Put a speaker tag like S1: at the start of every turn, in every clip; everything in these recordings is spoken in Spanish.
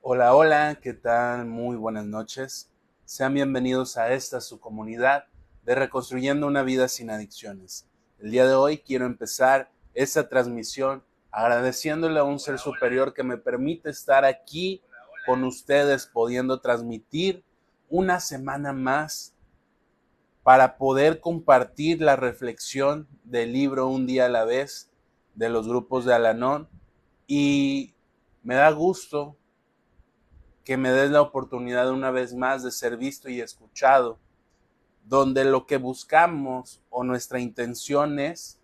S1: Hola, hola, ¿qué tal? Muy buenas noches. Sean bienvenidos a esta su comunidad de Reconstruyendo una vida sin adicciones. El día de hoy quiero empezar esta transmisión agradeciéndole a un ser superior que me permite estar aquí con ustedes, pudiendo transmitir una semana más para poder compartir la reflexión del libro Un día a la vez de los grupos de Alanón. Y me da gusto que me des la oportunidad una vez más de ser visto y escuchado, donde lo que buscamos o nuestra intención es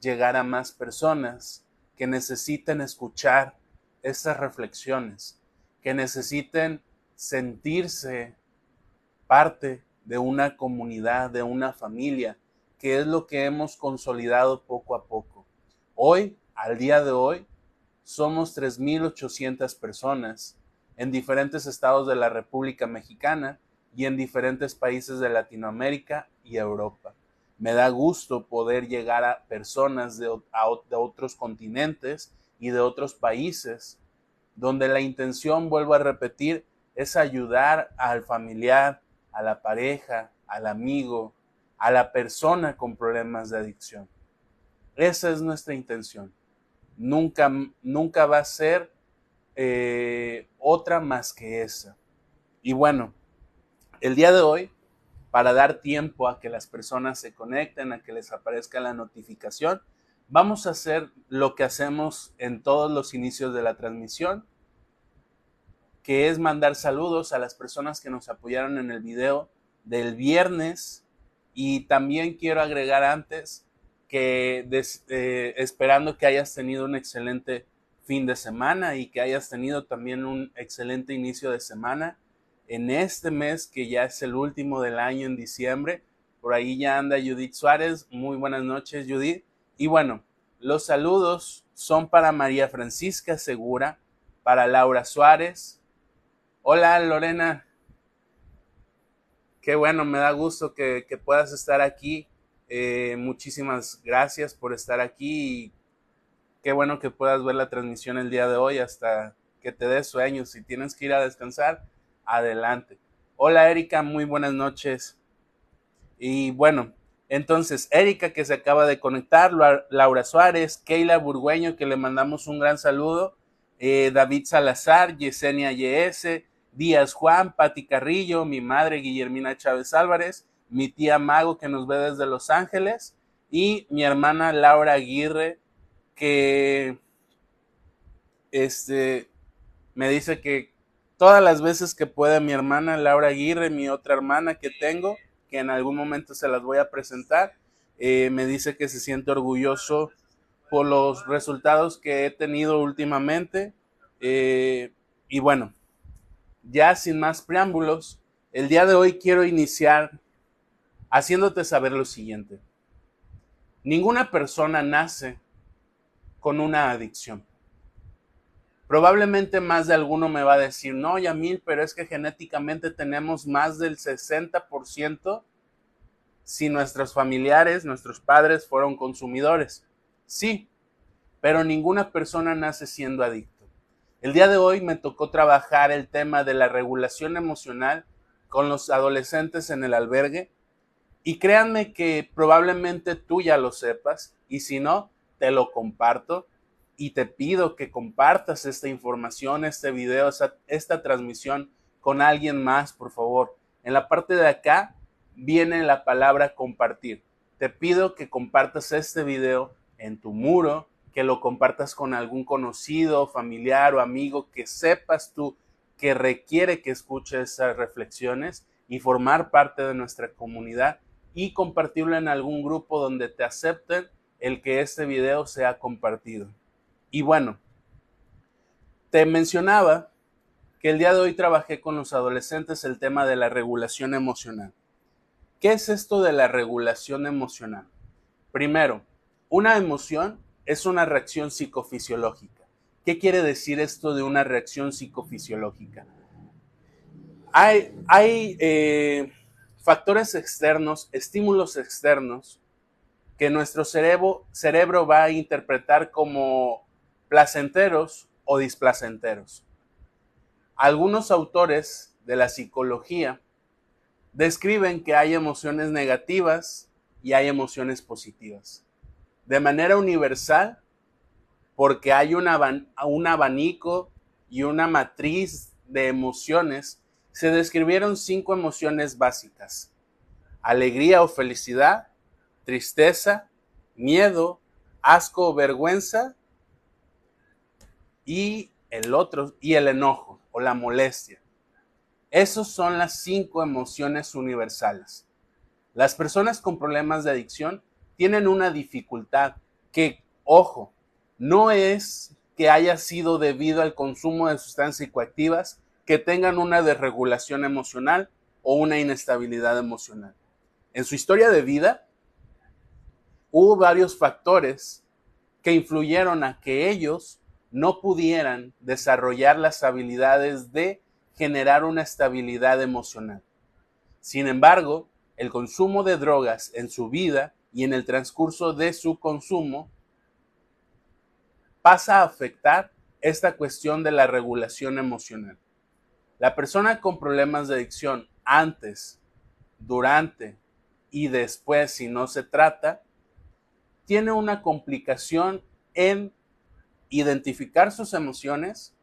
S1: llegar a más personas que necesiten escuchar estas reflexiones, que necesiten sentirse parte de una comunidad, de una familia, que es lo que hemos consolidado poco a poco. Hoy, al día de hoy, somos 3.800 personas en diferentes estados de la República Mexicana y en diferentes países de Latinoamérica y Europa. Me da gusto poder llegar a personas de, de otros continentes y de otros países, donde la intención, vuelvo a repetir, es ayudar al familiar, a la pareja, al amigo, a la persona con problemas de adicción. Esa es nuestra intención. Nunca, nunca va a ser eh, otra más que esa. Y bueno, el día de hoy, para dar tiempo a que las personas se conecten, a que les aparezca la notificación, vamos a hacer lo que hacemos en todos los inicios de la transmisión, que es mandar saludos a las personas que nos apoyaron en el video del viernes y también quiero agregar antes que eh, esperando que hayas tenido un excelente fin de semana y que hayas tenido también un excelente inicio de semana. En este mes, que ya es el último del año en diciembre, por ahí ya anda Judith Suárez. Muy buenas noches, Judith. Y bueno, los saludos son para María Francisca Segura, para Laura Suárez. Hola, Lorena. Qué bueno, me da gusto que, puedas estar aquí. Eh, muchísimas gracias por estar aquí y Qué bueno que puedas ver la transmisión el día de hoy hasta que te des sueño. Si tienes que ir a descansar, adelante. Hola Erika, muy buenas noches. Y bueno, entonces Erika que se acaba de conectar, Laura Suárez, Keila Burgueño que le mandamos un gran saludo, eh, David Salazar, Yesenia YS, Díaz Juan, Pati Carrillo, mi madre Guillermina Chávez Álvarez, mi tía Mago que nos ve desde Los Ángeles y mi hermana Laura Aguirre que este me dice que todas las veces que pueda mi hermana Laura Aguirre, mi otra hermana que tengo, que en algún momento se las voy a presentar, eh, me dice que se siente orgulloso por los resultados que he tenido últimamente. Eh, y bueno, ya sin más preámbulos, el día de hoy quiero iniciar haciéndote saber lo siguiente. Ninguna persona nace con una adicción. Probablemente más de alguno me va a decir, no, Yamil, pero es que genéticamente tenemos más del 60% si nuestros familiares, nuestros padres fueron consumidores. Sí, pero ninguna persona nace siendo adicto. El día de hoy me tocó trabajar el tema de la regulación emocional con los adolescentes en el albergue y créanme que probablemente tú ya lo sepas y si no, te lo comparto y te pido que compartas esta información, este video, esta, transmisión con alguien más, por favor. En la parte de acá viene la palabra compartir. Te pido que compartas este video en tu muro, que lo compartas con algún conocido, familiar o amigo que sepas tú que requiere que escuche esas reflexiones y formar parte de nuestra comunidad y compartirlo en algún grupo donde te acepten el que este video sea compartido. Y bueno, te mencionaba que el día de hoy trabajé con los adolescentes el tema de la regulación emocional. ¿Qué es esto de la regulación emocional? Primero, una emoción es una reacción psicofisiológica. ¿Qué quiere decir esto de una reacción psicofisiológica? Hay, hay eh, factores externos, estímulos externos, que nuestro cerebro, cerebro va a interpretar como placenteros o displacenteros. Algunos autores de la psicología describen que hay emociones negativas y hay emociones positivas. De manera universal, porque hay un, abanico y una matriz de emociones, se describieron cinco emociones básicas. Alegría o felicidad, tristeza, miedo, asco vergüenza y el otro, y el enojo o la molestia. Esas son las cinco emociones universales. Las personas con problemas de adicción tienen una dificultad que, ojo, no es que haya sido debido al consumo de sustancias psicoactivas que tengan una desregulación emocional o una inestabilidad emocional. En su historia de vida, hubo varios factores que influyeron a que ellos no pudieran desarrollar las habilidades de generar una estabilidad emocional. Sin embargo, el consumo de drogas en su vida y en el transcurso de su consumo pasa a afectar esta cuestión de la regulación emocional. La persona con problemas de adicción antes, durante y después, si no se trata, tiene una complicación en identificar sus emociones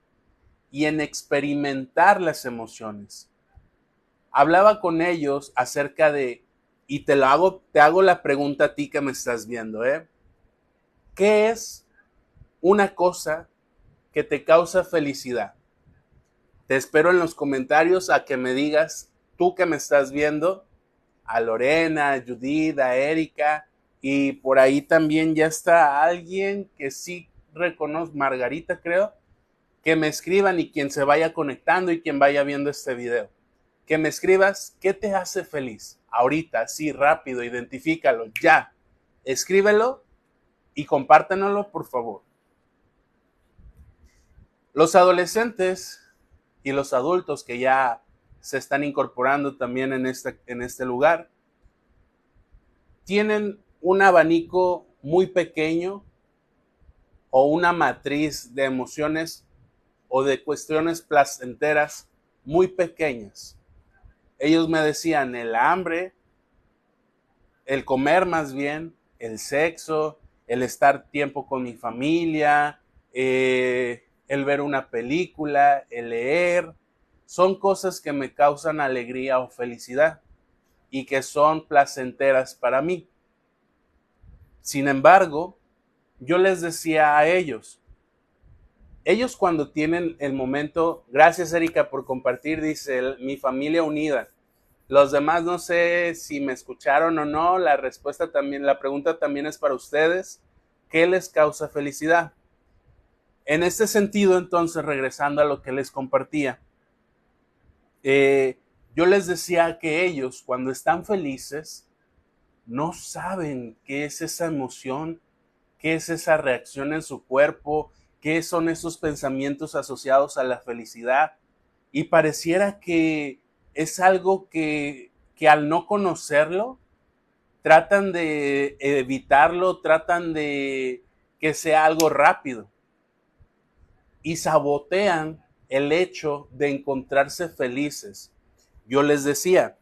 S1: y en experimentar las emociones. Hablaba con ellos acerca de, y te lo hago, te hago la pregunta a ti que me estás viendo, ¿eh? ¿Qué es una cosa que te causa felicidad? Te espero en los comentarios a que me digas, tú que me estás viendo, a Lorena, a Judith, a Erika, y por ahí también ya está alguien que sí reconozco, Margarita creo, que me escriban y quien se vaya conectando y quien vaya viendo este video. Que me escribas qué te hace feliz. Ahorita, sí, rápido, identifícalo, ya. Escríbelo y compártenoslo, por favor. Los adolescentes y los adultos que ya se están incorporando también en este, en este lugar tienen un abanico muy pequeño o una matriz de emociones o de cuestiones placenteras muy pequeñas. Ellos me decían el hambre, el comer más bien, el sexo, el estar tiempo con mi familia, eh, el ver una película, el leer, son cosas que me causan alegría o felicidad y que son placenteras para mí. Sin embargo, yo les decía a ellos, ellos cuando tienen el momento, gracias Erika por compartir, dice mi familia unida. Los demás no sé si me escucharon o no, la respuesta también, la pregunta también es para ustedes, ¿qué les causa felicidad? En este sentido, entonces, regresando a lo que les compartía, eh, yo les decía que ellos cuando están felices, no saben qué es esa emoción, qué es esa reacción en su cuerpo, qué son esos pensamientos asociados a la felicidad. Y pareciera que es algo que, que al no conocerlo, tratan de evitarlo, tratan de que sea algo rápido. Y sabotean el hecho de encontrarse felices. Yo les decía,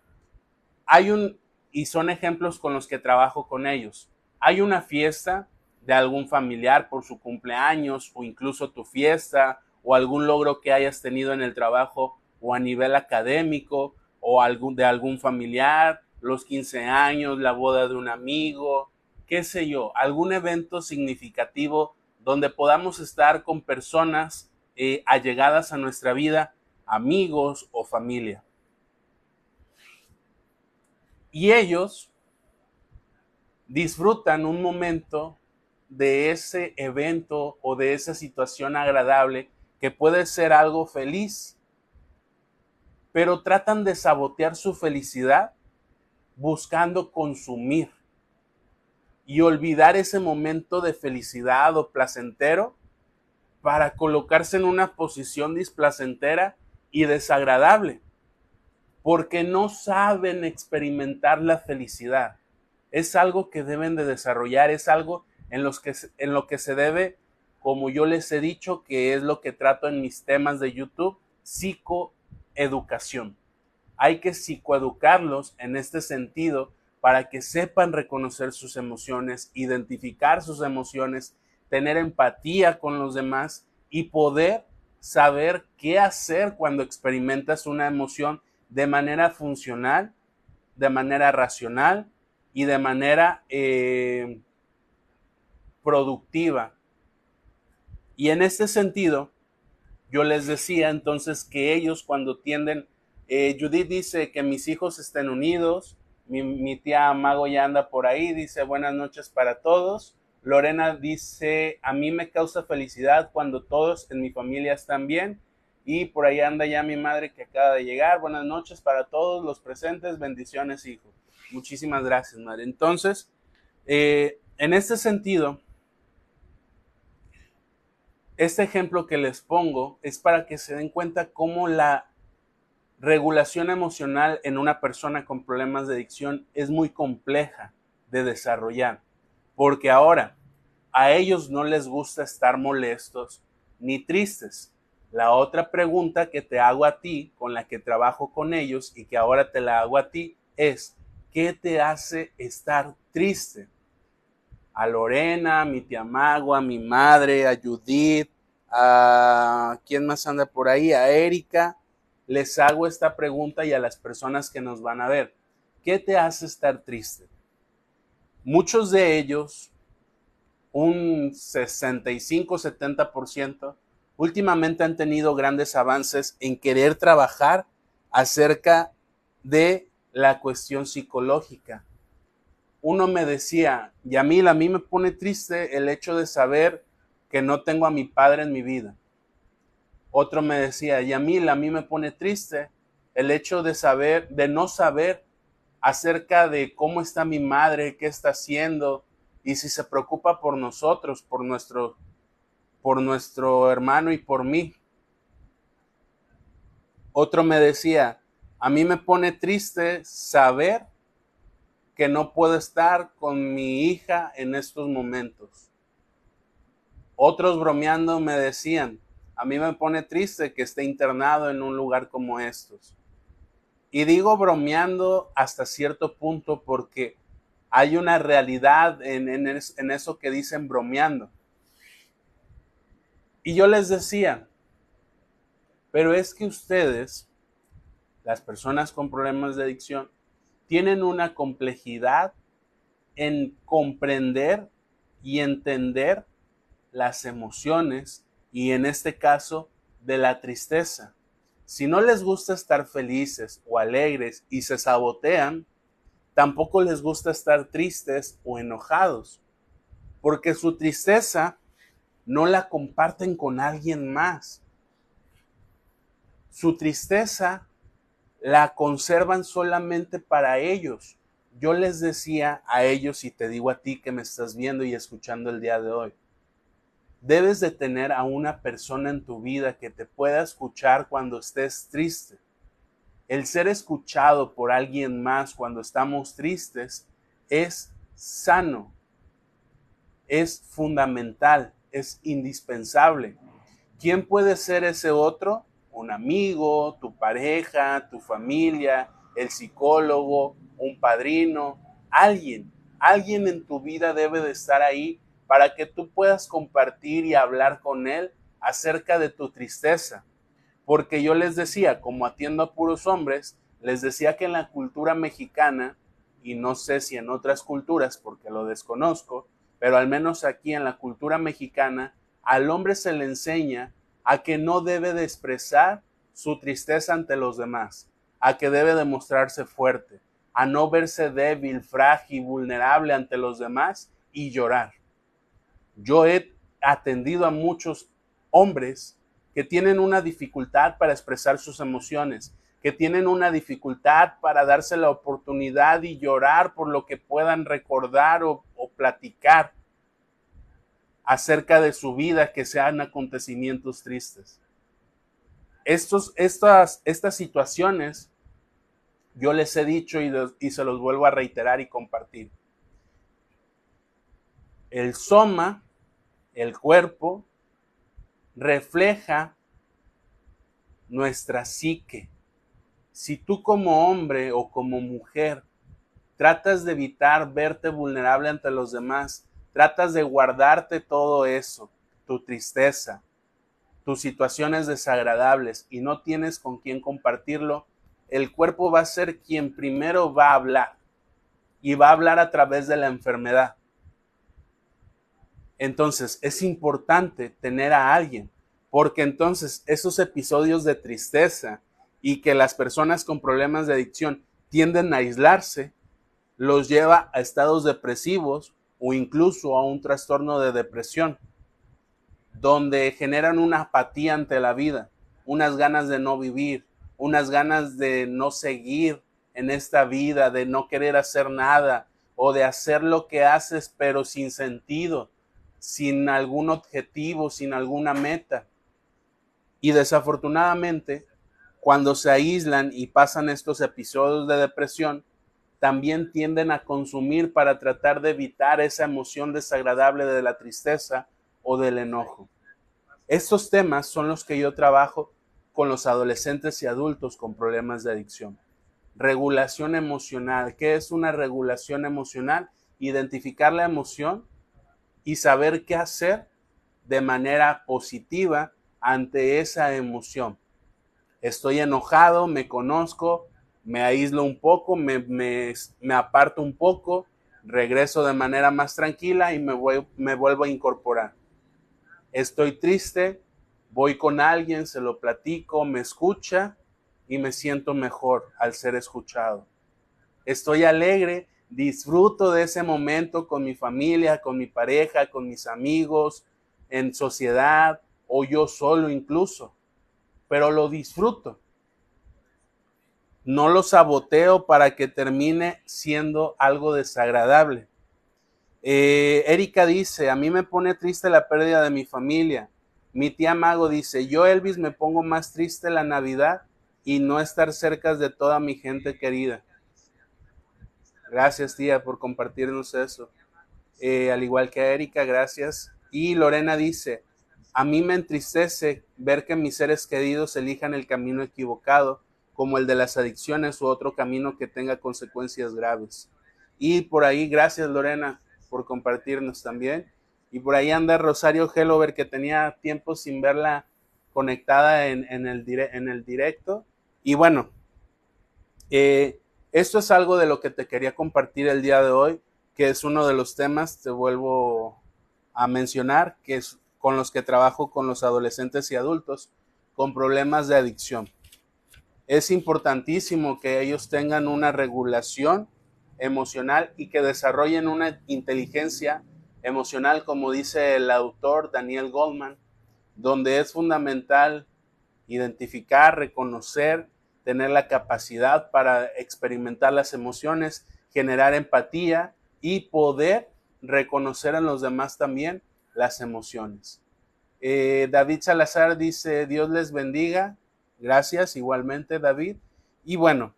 S1: hay un, y son ejemplos con los que trabajo con ellos. Hay una fiesta de algún familiar por su cumpleaños o incluso tu fiesta o algún logro que hayas tenido en el trabajo o a nivel académico o algún, de algún familiar, los 15 años, la boda de un amigo, qué sé yo, algún evento significativo donde podamos estar con personas eh, allegadas a nuestra vida, amigos o familia. Y ellos disfrutan un momento de ese evento o de esa situación agradable que puede ser algo feliz, pero tratan de sabotear su felicidad buscando consumir y olvidar ese momento de felicidad o placentero para colocarse en una posición displacentera y desagradable porque no saben experimentar la felicidad. Es algo que deben de desarrollar, es algo en, los que, en lo que se debe, como yo les he dicho, que es lo que trato en mis temas de YouTube, psicoeducación. Hay que psicoeducarlos en este sentido para que sepan reconocer sus emociones, identificar sus emociones, tener empatía con los demás y poder saber qué hacer cuando experimentas una emoción de manera funcional, de manera racional y de manera eh, productiva. Y en este sentido, yo les decía entonces que ellos cuando tienden, eh, Judith dice que mis hijos estén unidos, mi, mi tía Mago ya anda por ahí, dice buenas noches para todos. Lorena dice, a mí me causa felicidad cuando todos en mi familia están bien. Y por ahí anda ya mi madre que acaba de llegar. Buenas noches para todos los presentes. Bendiciones, hijo. Muchísimas gracias, madre. Entonces, eh, en este sentido, este ejemplo que les pongo es para que se den cuenta cómo la regulación emocional en una persona con problemas de adicción es muy compleja de desarrollar. Porque ahora, a ellos no les gusta estar molestos ni tristes. La otra pregunta que te hago a ti, con la que trabajo con ellos y que ahora te la hago a ti, es, ¿qué te hace estar triste? A Lorena, a mi tía Magua, a mi madre, a Judith, a quién más anda por ahí, a Erika, les hago esta pregunta y a las personas que nos van a ver. ¿Qué te hace estar triste? Muchos de ellos, un 65-70%, últimamente han tenido grandes avances en querer trabajar acerca de la cuestión psicológica. Uno me decía, Yamil, a mí me pone triste el hecho de saber que no tengo a mi padre en mi vida. Otro me decía, Yamil, a mí me pone triste el hecho de saber, de no saber acerca de cómo está mi madre, qué está haciendo y si se preocupa por nosotros, por nuestro, por nuestro hermano y por mí. Otro me decía, a mí me pone triste saber que no puedo estar con mi hija en estos momentos. Otros bromeando me decían, a mí me pone triste que esté internado en un lugar como estos. Y digo bromeando hasta cierto punto porque hay una realidad en, eso que dicen bromeando. Y yo les decía, pero es que ustedes, las personas con problemas de adicción, tienen una complejidad en comprender y entender las emociones y en este caso de la tristeza. Si no les gusta estar felices o alegres y se sabotean, tampoco les gusta estar tristes o enojados, porque su tristeza no la comparten con alguien más. Su tristeza la conservan solamente para ellos. Yo les decía a ellos y te digo a ti que me estás viendo y escuchando el día de hoy, Debes de tener a una persona en tu vida que te pueda escuchar cuando estés triste. El ser escuchado por alguien más cuando estamos tristes es sano, es fundamental, es indispensable. ¿Quién puede ser ese otro? Un amigo, tu pareja, tu familia, el psicólogo, un padrino, alguien. Alguien en tu vida debe de estar ahí para que tú puedas compartir y hablar con Él acerca de tu tristeza. Porque yo les decía, como atiendo a puros hombres, les decía que en la cultura mexicana, y no sé si en otras culturas porque lo desconozco, pero al menos aquí en la cultura mexicana, al hombre se le enseña a que no debe de expresar su tristeza ante los demás, a que debe de mostrarse fuerte, a no verse débil, frágil, vulnerable ante los demás y llorar. Yo he atendido a muchos hombres que tienen una dificultad para expresar sus emociones, que tienen una dificultad para darse la oportunidad y llorar por lo que puedan recordar o, platicar acerca de su vida que sean acontecimientos tristes. Estos, estas, estas situaciones yo les he dicho y se los vuelvo a reiterar y compartir. El soma el cuerpo refleja nuestra psique. Si tú como hombre o como mujer tratas de evitar verte vulnerable ante los demás, tratas de guardarte todo eso, tu tristeza, tus situaciones desagradables y no tienes con quién compartirlo, el cuerpo va a ser quien primero va a hablar y va a hablar a través de la enfermedad. Entonces es importante tener a alguien, porque entonces esos episodios de tristeza y que las personas con problemas de adicción tienden a aislarse, los lleva a estados depresivos o incluso a un trastorno de depresión, donde generan una apatía ante la vida, unas ganas de no vivir, unas ganas de no seguir en esta vida, de no querer hacer nada o de hacer lo que haces pero sin sentido, sin algún objetivo, sin alguna meta. Y desafortunadamente, cuando se aíslan y pasan estos episodios de depresión, también tienden a consumir para tratar de evitar esa emoción desagradable de la tristeza o del enojo. Estos temas son los que yo trabajo con los adolescentes y adultos con problemas de adicción. Regulación emocional. ¿Qué es una regulación emocional? Identificar la emoción y saber qué hacer de manera positiva ante esa emoción. Estoy enojado, me conozco, me aíslo un poco, me, me, aparto un poco, regreso de manera más tranquila y me, voy, me vuelvo a incorporar. Estoy triste, voy con alguien, se lo platico, me escucha y me siento mejor al ser escuchado. Estoy alegre, disfruto de ese momento con mi familia, con mi pareja, con mis amigos, en sociedad o yo solo incluso, pero lo disfruto no lo saboteo para que termine siendo algo desagradable. Eh, Erika dice, a mí me pone triste la pérdida de mi familia. Mi tía Mago dice, yo Elvis me pongo más triste la Navidad y no estar cerca de toda mi gente querida. Gracias tía por compartirnos eso. Eh, al igual que Erika, gracias. Y Lorena dice, a mí me entristece ver que mis seres queridos elijan el camino equivocado como el de las adicciones u otro camino que tenga consecuencias graves. Y por ahí, gracias Lorena por compartirnos también. Y por ahí anda Rosario Hellover, que tenía tiempo sin verla conectada en, el, directo. Y bueno, eh, esto es algo de lo que te quería compartir el día de hoy, que es uno de los temas, te vuelvo a mencionar, que es con los que trabajo con los adolescentes y adultos con problemas de adicción. Es importantísimo que ellos tengan una regulación emocional y que desarrollen una inteligencia emocional, como dice el autor Daniel Goldman, donde es fundamental identificar, reconocer, tener la capacidad para experimentar las emociones, generar empatía y poder reconocer en los demás también las emociones. Eh, David Salazar dice, Dios les bendiga, Gracias igualmente, David. Y bueno,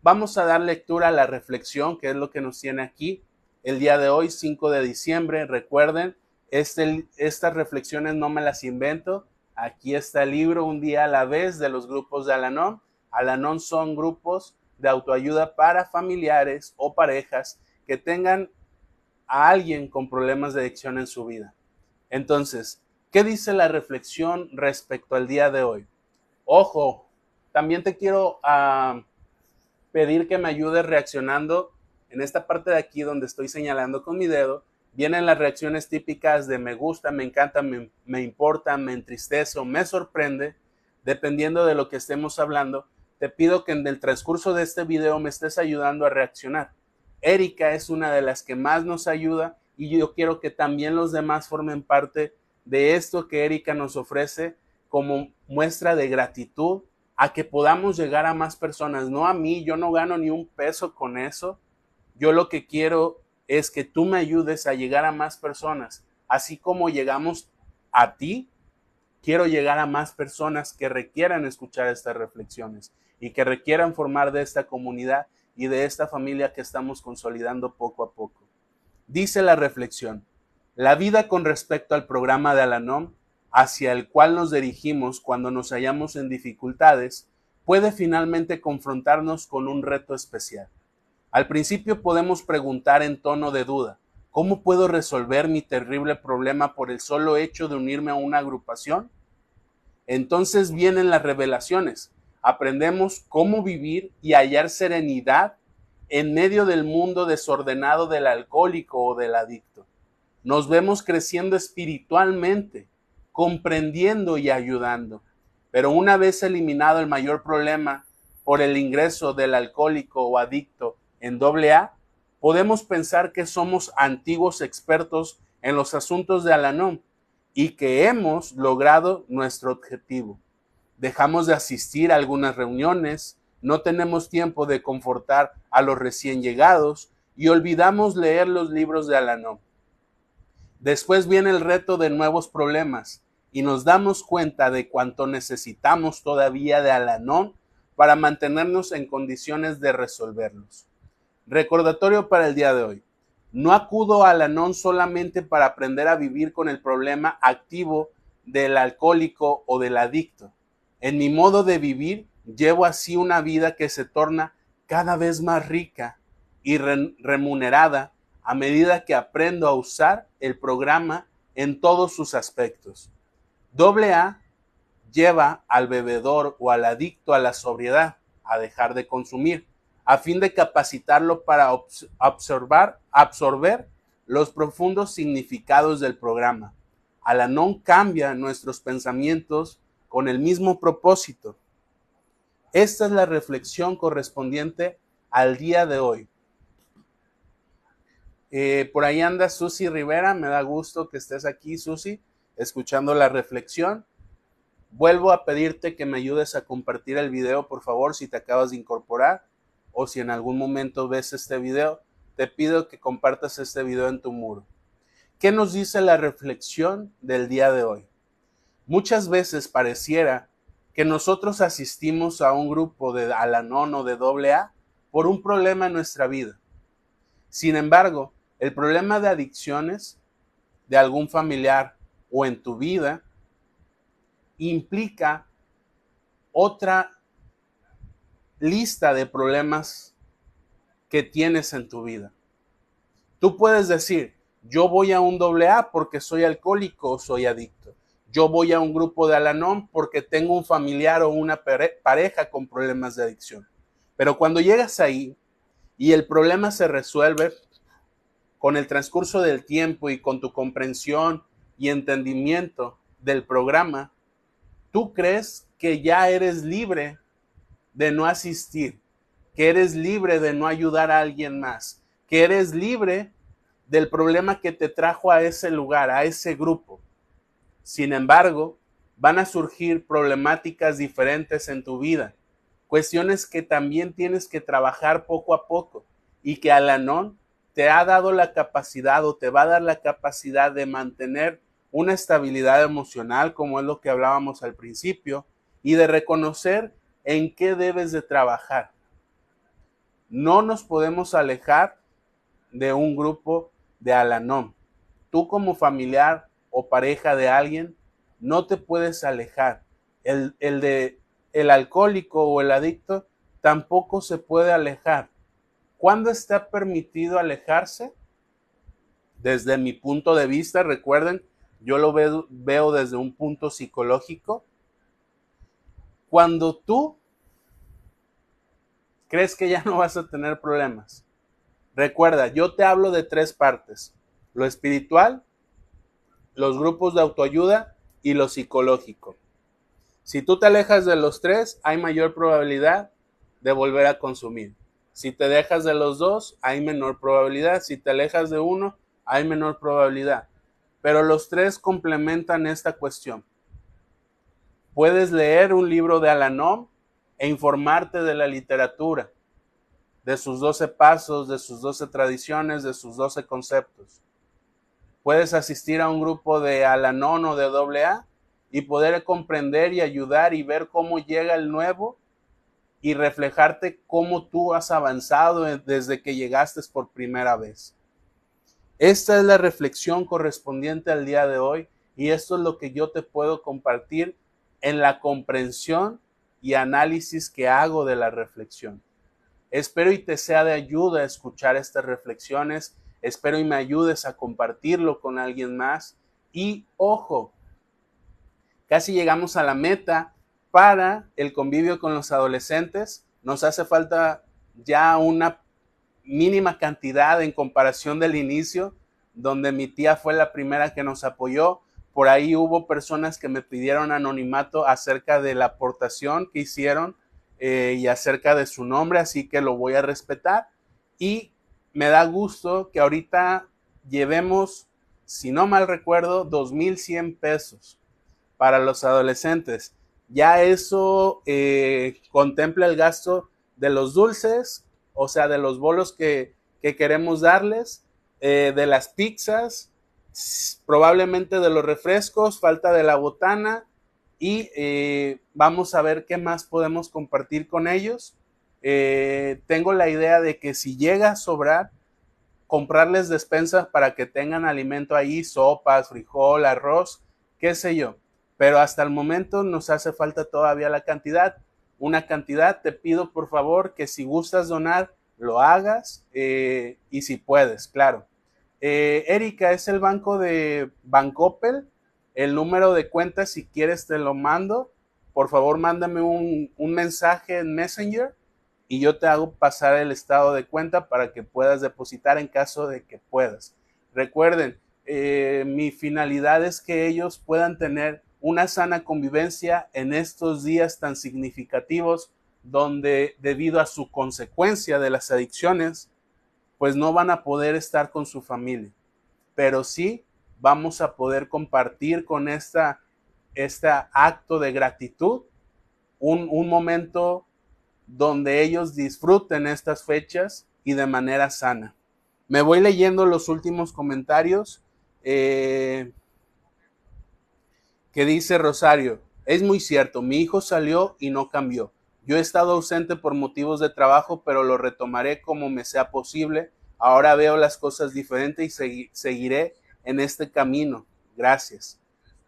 S1: vamos a dar lectura a la reflexión, que es lo que nos tiene aquí el día de hoy, 5 de diciembre. Recuerden, este, estas reflexiones no me las invento. Aquí está el libro Un día a la vez de los grupos de Alanon. Alanon son grupos de autoayuda para familiares o parejas que tengan a alguien con problemas de adicción en su vida. Entonces, ¿qué dice la reflexión respecto al día de hoy? Ojo, también te quiero ah, pedir que me ayudes reaccionando. En esta parte de aquí donde estoy señalando con mi dedo, vienen las reacciones típicas de me gusta, me encanta, me, me importa, me entristece o me sorprende, dependiendo de lo que estemos hablando. Te pido que en el transcurso de este video me estés ayudando a reaccionar. Erika es una de las que más nos ayuda y yo quiero que también los demás formen parte de esto que Erika nos ofrece como muestra de gratitud a que podamos llegar a más personas, no a mí, yo no gano ni un peso con eso. Yo lo que quiero es que tú me ayudes a llegar a más personas, así como llegamos a ti, quiero llegar a más personas que requieran escuchar estas reflexiones y que requieran formar de esta comunidad y de esta familia que estamos consolidando poco a poco. Dice la reflexión, la vida con respecto al programa de Alanom hacia el cual nos dirigimos cuando nos hallamos en dificultades puede finalmente confrontarnos con un reto especial. Al principio podemos preguntar en tono de duda, ¿cómo puedo resolver mi terrible problema por el solo hecho de unirme a una agrupación? Entonces vienen las revelaciones. Aprendemos cómo vivir y hallar serenidad en medio del mundo desordenado del alcohólico o del adicto. Nos vemos creciendo espiritualmente, comprendiendo y ayudando. Pero una vez eliminado el mayor problema por el ingreso del alcohólico o adicto en AA, podemos pensar que somos antiguos expertos en los asuntos de Alanón y que hemos logrado nuestro objetivo. Dejamos de asistir a algunas reuniones, no tenemos tiempo de confortar a los recién llegados y olvidamos leer los libros de Alanón. Después viene el reto de nuevos problemas y nos damos cuenta de cuánto necesitamos todavía de Alanón para mantenernos en condiciones de resolverlos. Recordatorio para el día de hoy. No acudo a Alanón solamente para aprender a vivir con el problema activo del alcohólico o del adicto. En mi modo de vivir llevo así una vida que se torna cada vez más rica y remunerada a medida que aprendo a usar el programa en todos sus aspectos. Doble A lleva al bebedor o al adicto a la sobriedad, a dejar de consumir, a fin de capacitarlo para observar, absorber los profundos significados del programa. Alanon cambia nuestros pensamientos con el mismo propósito. Esta es la reflexión correspondiente al día de hoy. Eh, por ahí anda Susi Rivera, me da gusto que estés aquí, Susi, escuchando la reflexión. Vuelvo a pedirte que me ayudes a compartir el video, por favor, si te acabas de incorporar o si en algún momento ves este video, te pido que compartas este video en tu muro. ¿Qué nos dice la reflexión del día de hoy? Muchas veces pareciera que nosotros asistimos a un grupo de Alanón o de AA por un problema en nuestra vida. Sin embargo, el problema de adicciones de algún familiar o en tu vida implica otra lista de problemas que tienes en tu vida. Tú puedes decir, yo voy a un doble A porque soy alcohólico o soy adicto. Yo voy a un grupo de Alanón porque tengo un familiar o una pareja con problemas de adicción. Pero cuando llegas ahí y el problema se resuelve, con el transcurso del tiempo y con tu comprensión y entendimiento del programa, tú crees que ya eres libre de no asistir, que eres libre de no ayudar a alguien más, que eres libre del problema que te trajo a ese lugar, a ese grupo. Sin embargo, van a surgir problemáticas diferentes en tu vida, cuestiones que también tienes que trabajar poco a poco y que Alanón te ha dado la capacidad o te va a dar la capacidad de mantener una estabilidad emocional, como es lo que hablábamos al principio, y de reconocer en qué debes de trabajar. No nos podemos alejar de un grupo de Alanón. Tú como familiar o pareja de alguien, no te puedes alejar. El, el de el alcohólico o el adicto tampoco se puede alejar. ¿Cuándo está permitido alejarse? Desde mi punto de vista, recuerden, yo lo veo, veo desde un punto psicológico. Cuando tú crees que ya no vas a tener problemas. Recuerda, yo te hablo de tres partes. Lo espiritual, los grupos de autoayuda y lo psicológico. Si tú te alejas de los tres, hay mayor probabilidad de volver a consumir. Si te dejas de los dos, hay menor probabilidad. Si te alejas de uno, hay menor probabilidad. Pero los tres complementan esta cuestión. Puedes leer un libro de Alanom e informarte de la literatura, de sus doce pasos, de sus doce tradiciones, de sus doce conceptos. Puedes asistir a un grupo de Alanon o de AA y poder comprender y ayudar y ver cómo llega el nuevo y reflejarte cómo tú has avanzado desde que llegaste por primera vez. Esta es la reflexión correspondiente al día de hoy Y esto es lo que yo te puedo compartir en la comprensión y análisis que hago de la reflexión. Espero y te sea de ayuda escuchar estas reflexiones. Espero y me ayudes a compartirlo con alguien más. Y ojo, casi llegamos a la meta para el convivio con los adolescentes. Nos hace falta ya una mínima cantidad en comparación del inicio, donde mi tía fue la primera que nos apoyó. Por ahí hubo personas que me pidieron anonimato acerca de la aportación que hicieron eh, y acerca de su nombre, así que lo voy a respetar. Y me da gusto que ahorita llevemos, si no mal recuerdo, 2.100 pesos para los adolescentes. Ya eso eh, contempla el gasto de los dulces, o sea, de los bolos que, queremos darles, eh, de las pizzas, probablemente de los refrescos, falta de la botana y eh, vamos a ver qué más podemos compartir con ellos. Eh, tengo la idea de que si llega a sobrar, comprarles despensas para que tengan alimento ahí, sopas, frijol, arroz, qué sé yo. Pero hasta el momento nos hace falta todavía la cantidad una cantidad, te pido por favor que si gustas donar, lo hagas eh, y si puedes, claro. Eh, Erika, es el banco de Bancopel. El número de cuenta, si quieres, te lo mando. Por favor, mándame un, mensaje en Messenger y yo te hago pasar el estado de cuenta para que puedas depositar en caso de que puedas. Recuerden, eh, mi finalidad es que ellos puedan tener una sana convivencia en estos días tan significativos donde debido a su consecuencia de las adicciones, pues no van a poder estar con su familia, pero sí vamos a poder compartir con esta, este acto de gratitud un, un momento donde ellos disfruten estas fechas y de manera sana. Me voy leyendo los últimos comentarios. Eh, que dice Rosario, es muy cierto, mi hijo salió y no cambió. Yo he estado ausente por motivos de trabajo, pero lo retomaré como me sea posible. Ahora veo las cosas diferentes y seguiré en este camino. Gracias.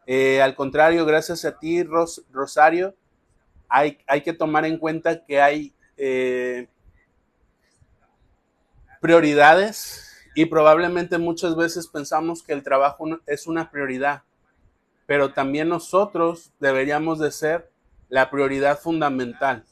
S1: Eh, al contrario, gracias a ti, Rosario. Hay, que tomar en cuenta que hay eh, prioridades y probablemente muchas veces pensamos que el trabajo es una prioridad pero también nosotros deberíamos de ser la prioridad fundamental.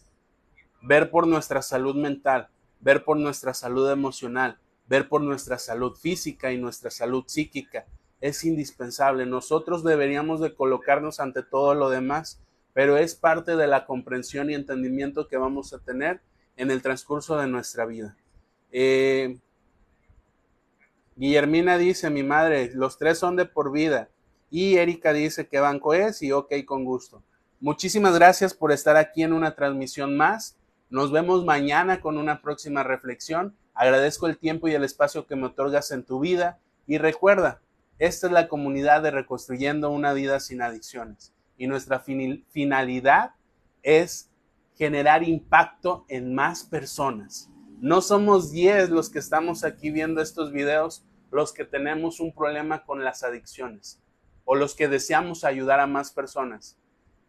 S1: Ver por nuestra salud mental, ver por nuestra salud emocional, ver por nuestra salud física y nuestra salud psíquica. Es indispensable. Nosotros deberíamos de colocarnos ante todo lo demás, pero es parte de la comprensión y entendimiento que vamos a tener en el transcurso de nuestra vida. Eh, Guillermina dice, mi madre, los tres son de por vida. Y Erika dice qué banco es y ok, con gusto. Muchísimas gracias por estar aquí en una transmisión más. Nos vemos mañana con una próxima reflexión. Agradezco el tiempo y el espacio que me otorgas en tu vida. Y recuerda, esta es la comunidad de Reconstruyendo una vida sin adicciones. Y nuestra finalidad es generar impacto en más personas. No somos 10 los que estamos aquí viendo estos videos los que tenemos un problema con las adicciones o los que deseamos ayudar a más personas.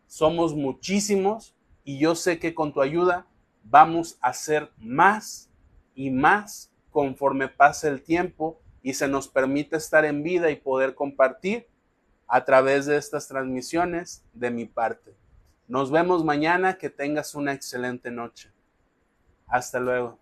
S1: Somos muchísimos y yo sé que con tu ayuda vamos a ser más y más conforme pase el tiempo y se nos permite estar en vida y poder compartir a través de estas transmisiones de mi parte. Nos vemos mañana, que tengas una excelente noche. Hasta luego.